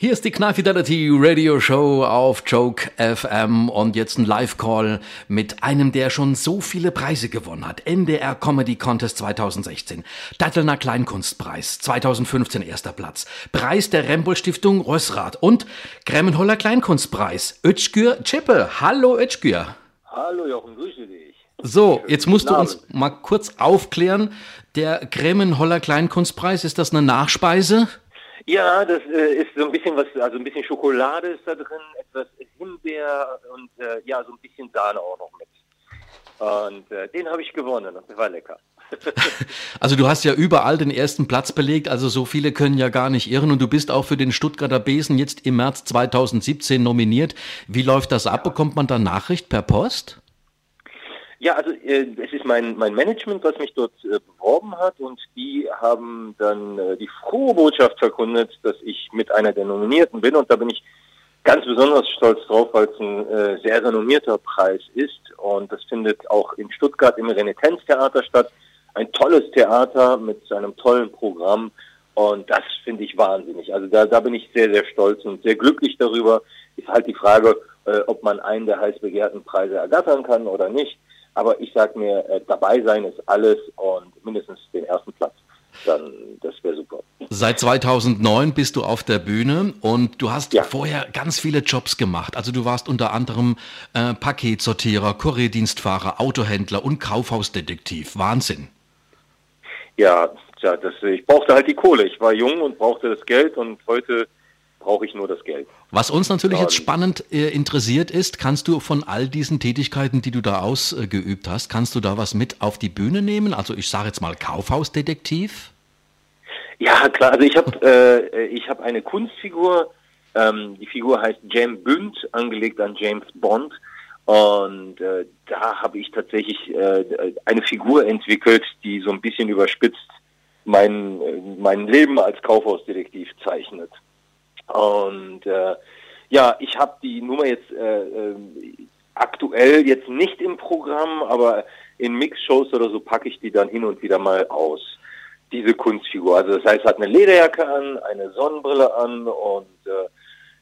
Hier ist die Knall Fidelity Radio Show auf Joke FM und jetzt ein Live-Call mit einem, der schon so viele Preise gewonnen hat. NDR Comedy Contest 2016, Dattelner Kleinkunstpreis 2015 erster Platz, Preis der Rembol Stiftung Rösrath und Gremmenholler Kleinkunstpreis. Özgür Chippe. Hallo Özgür. Hallo Jochen, grüße dich. So, jetzt musst du uns mal kurz aufklären. Der Gremmenholler Kleinkunstpreis, ist das eine Nachspeise? Ja, das äh, ist so ein bisschen was, also ein bisschen Schokolade ist da drin, etwas Himbeer und äh, ja, so ein bisschen Sahne auch noch mit. Und äh, den habe ich gewonnen und war lecker. also du hast ja überall den ersten Platz belegt, also so viele können ja gar nicht irren und du bist auch für den Stuttgarter Besen jetzt im März 2017 nominiert. Wie läuft das ab? Bekommt man da Nachricht per Post? Ja, also äh, es ist mein, mein Management, was mich dort äh, beworben hat und die haben dann äh, die frohe Botschaft verkündet, dass ich mit einer der Nominierten bin und da bin ich ganz besonders stolz drauf, weil es ein äh, sehr renommierter Preis ist und das findet auch in Stuttgart im Renitenztheater statt. Ein tolles Theater mit einem tollen Programm und das finde ich wahnsinnig. Also da, da bin ich sehr, sehr stolz und sehr glücklich darüber. Ist halt die Frage, äh, ob man einen der heiß begehrten Preise ergattern kann oder nicht. Aber ich sage mir, äh, dabei sein ist alles und mindestens den ersten Platz. Dann, das wäre super. Seit 2009 bist du auf der Bühne und du hast ja. vorher ganz viele Jobs gemacht. Also du warst unter anderem äh, Paketsortierer, Kurierdienstfahrer, Autohändler und Kaufhausdetektiv. Wahnsinn. Ja, ja das, ich brauchte halt die Kohle. Ich war jung und brauchte das Geld und heute brauche ich nur das Geld. Was uns natürlich jetzt spannend äh, interessiert ist, kannst du von all diesen Tätigkeiten, die du da ausgeübt äh, hast, kannst du da was mit auf die Bühne nehmen? Also ich sage jetzt mal Kaufhausdetektiv. Ja, klar. Also ich habe äh, ich habe eine Kunstfigur. Ähm, die Figur heißt James Bünd, angelegt an James Bond. Und äh, da habe ich tatsächlich äh, eine Figur entwickelt, die so ein bisschen überspitzt mein, äh, mein Leben als Kaufhausdetektiv zeichnet. Und äh, ja, ich habe die Nummer jetzt äh, äh, aktuell jetzt nicht im Programm, aber in Mixshows oder so packe ich die dann hin und wieder mal aus. Diese Kunstfigur. Also das heißt, hat eine Lederjacke an, eine Sonnenbrille an und äh,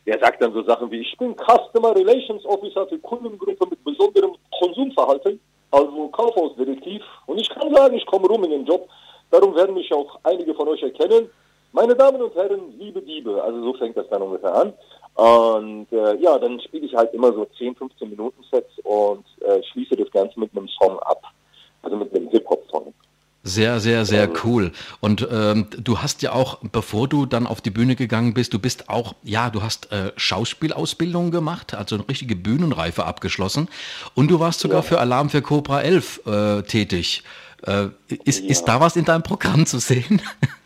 der sagt dann so Sachen wie, ich bin Customer Relations Officer für Kundengruppe mit besonderem Konsumverhalten, also Kaufhausdetektiv. Und ich kann sagen, ich komme rum in den Job. Darum werden mich auch einige von euch erkennen. Meine Damen und Herren, liebe Diebe, also so fängt das dann ungefähr an. Und äh, ja, dann spiele ich halt immer so 10, 15 Minuten Sets und äh, schließe das Ganze mit einem Song ab. Also mit einem Hip-Hop-Song. Sehr, sehr, sehr cool. Und ähm, du hast ja auch, bevor du dann auf die Bühne gegangen bist, du bist auch, ja, du hast äh, Schauspielausbildung gemacht, also eine richtige Bühnenreife abgeschlossen. Und du warst sogar ja. für Alarm für Cobra 11 äh, tätig. Äh, ist, ja. ist da was in deinem Programm zu sehen?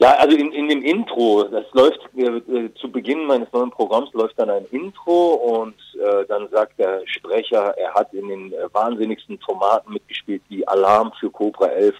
Ja, also in, in dem Intro, das läuft äh, äh, zu Beginn meines neuen Programms läuft dann ein Intro und äh, dann sagt der Sprecher, er hat in den äh, wahnsinnigsten Formaten mitgespielt, wie Alarm für Cobra 11,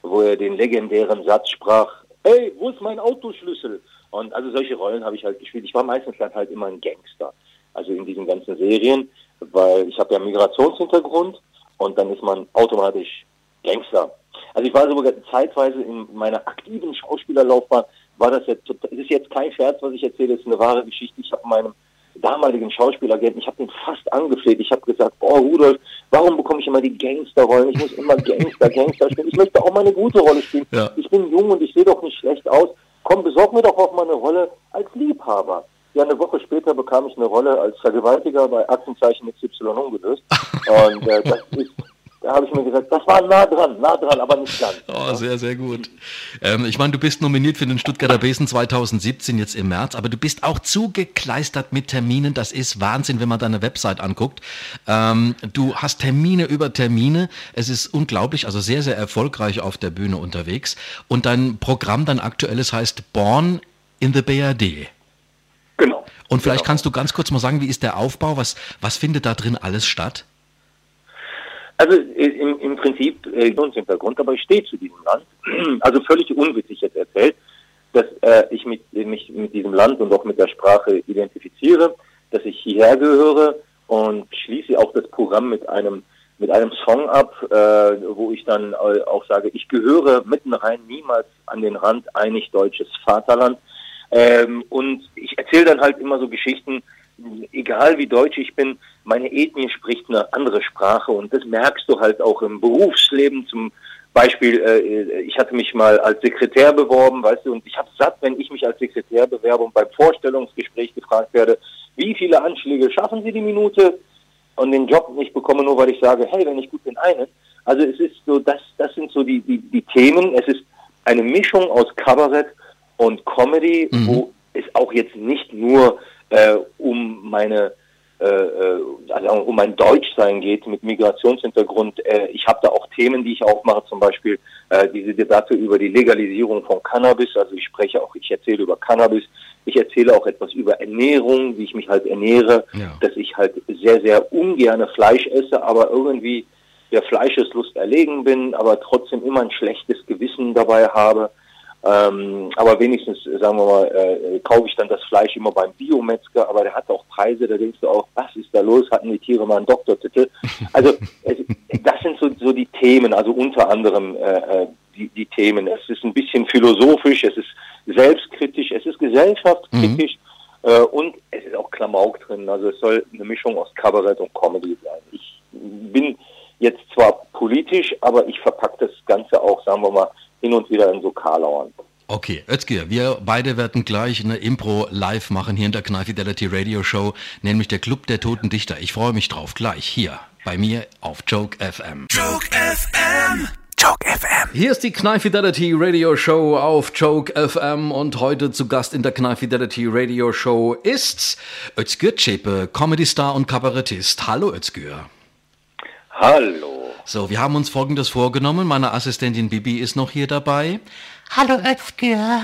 wo er den legendären Satz sprach, hey, wo ist mein Autoschlüssel? Und also solche Rollen habe ich halt gespielt. Ich war meistens dann halt immer ein Gangster, also in diesen ganzen Serien, weil ich habe ja Migrationshintergrund und dann ist man automatisch Gangster. Also ich war sogar zeitweise in meiner aktiven Schauspielerlaufbahn, war das jetzt, das ist jetzt kein Scherz, was ich erzähle, das ist eine wahre Geschichte. Ich habe meinem damaligen Schauspieleragenten, ich habe den fast angefleht. Ich habe gesagt, boah Rudolf, warum bekomme ich immer die Gangsterrollen? Ich muss immer Gangster, Gangster spielen. Ich möchte auch mal eine gute Rolle spielen. Ja. Ich bin jung und ich sehe doch nicht schlecht aus. Komm, besorg mir doch auch mal eine Rolle als Liebhaber. Ja, eine Woche später bekam ich eine Rolle als Vergewaltiger bei Aktenzeichen XY ungelöst. Und äh, das ist da habe ich mir gesagt, das war nah dran, nah dran, aber nicht ganz. Oh, sehr, sehr gut. Ähm, ich meine, du bist nominiert für den Stuttgarter Besen 2017 jetzt im März, aber du bist auch zugekleistert mit Terminen. Das ist Wahnsinn, wenn man deine Website anguckt. Ähm, du hast Termine über Termine. Es ist unglaublich, also sehr, sehr erfolgreich auf der Bühne unterwegs. Und dein Programm, dein aktuelles heißt Born in the BRD. Genau. Und vielleicht genau. kannst du ganz kurz mal sagen, wie ist der Aufbau? Was, was findet da drin alles statt? Also äh, im, im Prinzip äh, Hintergrund, aber ich stehe zu diesem Land. Also völlig unwitzig jetzt erzählt, dass äh, ich mit, mich mit diesem Land und auch mit der Sprache identifiziere, dass ich hierher gehöre und schließe auch das Programm mit einem mit einem Song ab, äh, wo ich dann auch sage, ich gehöre mitten rein niemals an den Rand einig deutsches Vaterland. Ähm, und ich erzähle dann halt immer so Geschichten, egal wie deutsch ich bin, meine Ethnie spricht eine andere Sprache und das merkst du halt auch im Berufsleben. Zum Beispiel, äh, ich hatte mich mal als Sekretär beworben, weißt du, und ich habe satt, wenn ich mich als Sekretär bewerbe und beim Vorstellungsgespräch gefragt werde, wie viele Anschläge schaffen Sie die Minute und den Job nicht bekomme, nur weil ich sage, hey, wenn ich gut bin, einen. Also es ist so, das, das sind so die, die, die Themen. Es ist eine Mischung aus Kabarett und Comedy, mhm. wo es auch jetzt nicht nur äh, um meine äh, äh, also um mein Deutschsein geht mit Migrationshintergrund. Äh, ich habe da auch Themen, die ich aufmache, zum Beispiel äh, diese Debatte über die Legalisierung von Cannabis. Also ich spreche auch, ich erzähle über Cannabis. Ich erzähle auch etwas über Ernährung, wie ich mich halt ernähre, ja. dass ich halt sehr, sehr ungerne Fleisch esse, aber irgendwie der Fleischeslust erlegen bin, aber trotzdem immer ein schlechtes Gewissen dabei habe. Ähm, aber wenigstens, sagen wir mal, äh, kaufe ich dann das Fleisch immer beim Biometzger, aber der hat auch Preise, da denkst du auch, was ist da los? Hatten die Tiere mal einen Doktortitel? Also es, das sind so, so die Themen, also unter anderem äh, äh, die, die Themen. Es ist ein bisschen philosophisch, es ist selbstkritisch, es ist gesellschaftskritisch mhm. äh, und es ist auch Klamauk drin. Also es soll eine Mischung aus Kabarett und Comedy sein. Ich bin jetzt zwar politisch, aber ich verpacke das Ganze auch, sagen wir mal, hin und wieder in so Karlauern. Okay, Özgür, wir beide werden gleich eine Impro live machen hier in der Knall Fidelity Radio Show, nämlich der Club der Toten Dichter. Ich freue mich drauf, gleich hier bei mir auf Joke FM. Joke FM! Joke FM. Hier ist die Knall Fidelity Radio Show auf Joke FM und heute zu Gast in der Knall Fidelity Radio Show ist Özgür Çepe, Comedy Star und Kabarettist. Hallo Özgür. Hallo. So, wir haben uns Folgendes vorgenommen. Meine Assistentin Bibi ist noch hier dabei. Hallo Özgür.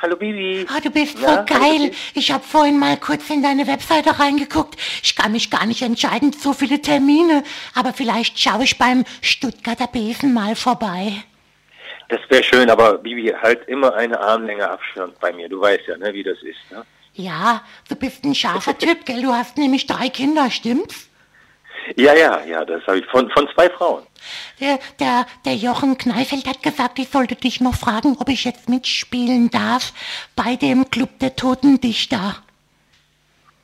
Hallo Bibi. Oh, du bist ja, so geil. Ich habe vorhin mal kurz in deine Webseite reingeguckt. Ich kann mich gar nicht entscheiden, so viele Termine. Aber vielleicht schaue ich beim Stuttgarter Besen mal vorbei. Das wäre schön, aber Bibi, halt immer eine Armlänge Abstand bei mir. Du weißt ja, ne, wie das ist. Ne? Ja, du bist ein scharfer Typ, gell? Du hast nämlich drei Kinder, stimmt's? Ja, ja, ja, das habe ich von, von zwei Frauen. Der, der, der Jochen Kneifeld hat gesagt, ich sollte dich noch fragen, ob ich jetzt mitspielen darf bei dem Club der Toten Dichter.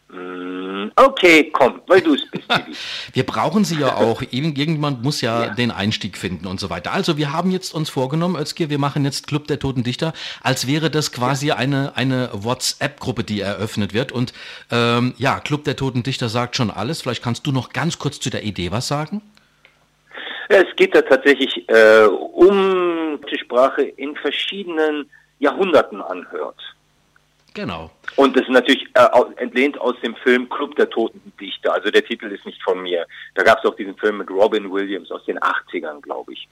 Mm, okay, komm, weil du es bist. wir brauchen sie ja auch. Irgendjemand muss ja, ja, den Einstieg finden und so weiter. Also wir haben jetzt uns vorgenommen, Özgir, wir machen jetzt Club der Toten Dichter, als wäre das quasi eine, eine WhatsApp-Gruppe, die eröffnet wird. Und ähm, ja, Club der Toten Dichter sagt schon alles. Vielleicht kannst du noch ganz kurz zu der Idee was sagen? Es geht da tatsächlich äh, um die Sprache in verschiedenen Jahrhunderten anhört. Genau. Und das ist natürlich äh, entlehnt aus dem Film Club der Toten Dichter. Also der Titel ist nicht von mir. Da gab es auch diesen Film mit Robin Williams aus den 80ern, glaube ich.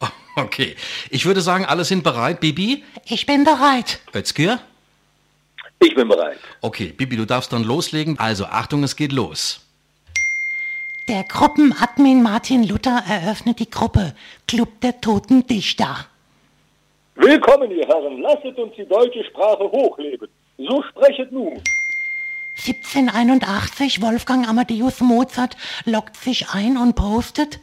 Okay. Ich würde sagen, alle sind bereit. Bibi? Ich bin bereit. Özgür? Ich bin bereit. Okay, Bibi, du darfst dann loslegen. Also, Achtung, es geht los. Der Gruppenadmin Martin Luther eröffnet die Gruppe Club der Toten Dichter. Willkommen, ihr Herren, lasset uns die deutsche Sprache hochleben. So sprechet nun. 1781 Wolfgang Amadeus Mozart lockt sich ein und postet.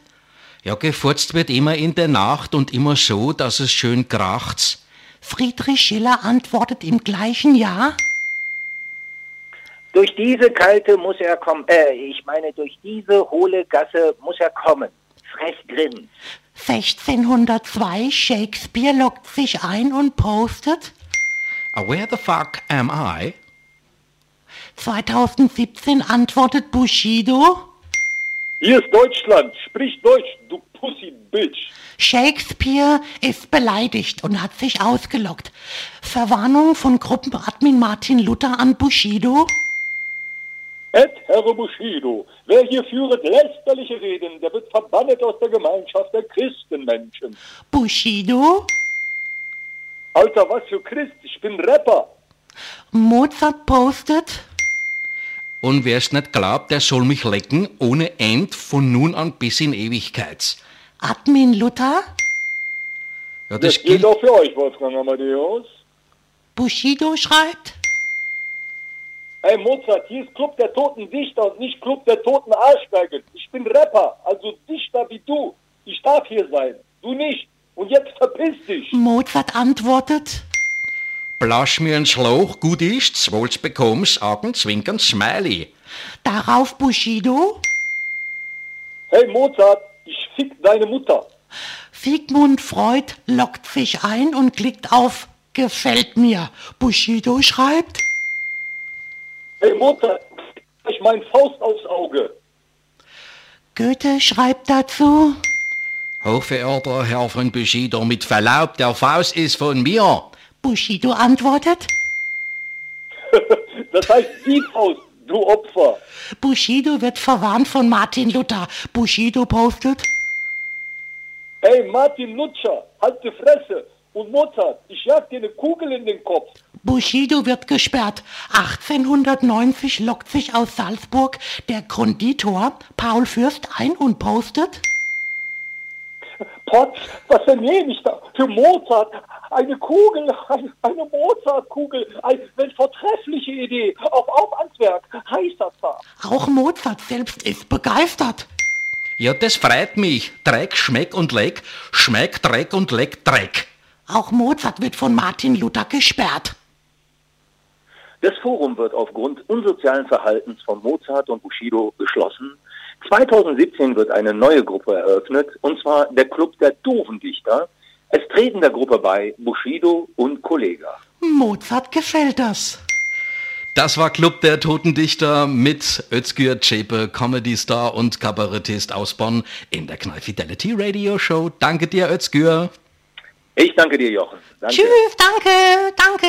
Ja, gefurzt wird immer in der Nacht und immer so, dass es schön kracht. Friedrich Schiller antwortet im gleichen Jahr. Durch diese kalte muss er kommen, äh, ich meine, durch diese hohle Gasse muss er kommen. Frech drin. 1602 Shakespeare lockt sich ein und postet. Uh, where the fuck am I? 2017 antwortet Bushido. Hier ist Deutschland, sprich Deutsch, du Pussy Bitch. Shakespeare ist beleidigt und hat sich ausgelockt. Verwarnung von Gruppenadmin Martin Luther an Bushido. Et Herr Bushido, wer hier führet lästerliche Reden, der wird verbannt aus der Gemeinschaft der Christenmenschen. Bushido? Alter, was für Christ, ich bin Rapper. Mozart postet. Und wer es nicht glaubt, der soll mich lecken, ohne End, von nun an bis in Ewigkeit. Admin Luther? Ja, das, das gilt auch für euch, Wolfgang Amadeus. Bushido schreibt. Hey Mozart, hier ist Club der Toten Dichter und nicht Club der Toten Arschberge. Ich bin Rapper, also Dichter wie du. Ich darf hier sein, du nicht. Und jetzt verpiss dich. Mozart antwortet. Blasch mir ein Schlauch, gut ist's, wohl's bekommst, Augen, Zwinkern, Smiley. Darauf Bushido. Hey Mozart, ich fick deine Mutter. Sigmund Freud lockt sich ein und klickt auf Gefällt mir. Bushido schreibt. Hey Mozart, ich mein Faust aufs Auge. Goethe schreibt dazu. Hochverehrter Herr von Bushido, mit Verlaub, der Faust ist von mir. Bushido antwortet. Das heißt die Faust, du Opfer. Bushido wird verwarnt von Martin Luther. Bushido postet. Hey Martin Lutscher, halt die Fresse. Und Mozart, ich jag dir eine Kugel in den Kopf. Bushido wird gesperrt. 1890 lockt sich aus Salzburg der Konditor Paul Fürst ein und postet. Potz, was nehme ich da? Für Mozart, eine Kugel, eine, eine Mozartkugel, eine vortreffliche Idee. Auf Aufwandswerk, heißer Zar. Auch Mozart selbst ist begeistert. Ja, das freut mich. Dreck, Schmeck und Leck, Schmeck, Dreck und Leck, Dreck. Auch Mozart wird von Martin Luther gesperrt. Das Forum wird aufgrund unsozialen Verhaltens von Mozart und Bushido geschlossen. 2017 wird eine neue Gruppe eröffnet, und zwar der Club der doofen Dichter. Es treten der Gruppe bei Bushido und Kollega. Mozart gefällt das. Das war Club der Toten Dichter mit Özgür Zschäpe, Comedy-Star und Kabarettist aus Bonn in der Knall Fidelity Radio Show. Danke dir, Özgür. Ich danke dir, Jochen. Danke. Tschüss, danke, danke.